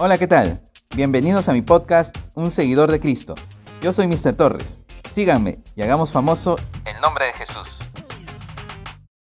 Hola, ¿qué tal? Bienvenidos a mi podcast Un seguidor de Cristo. Yo soy Mr. Torres. Síganme y hagamos famoso el nombre de Jesús.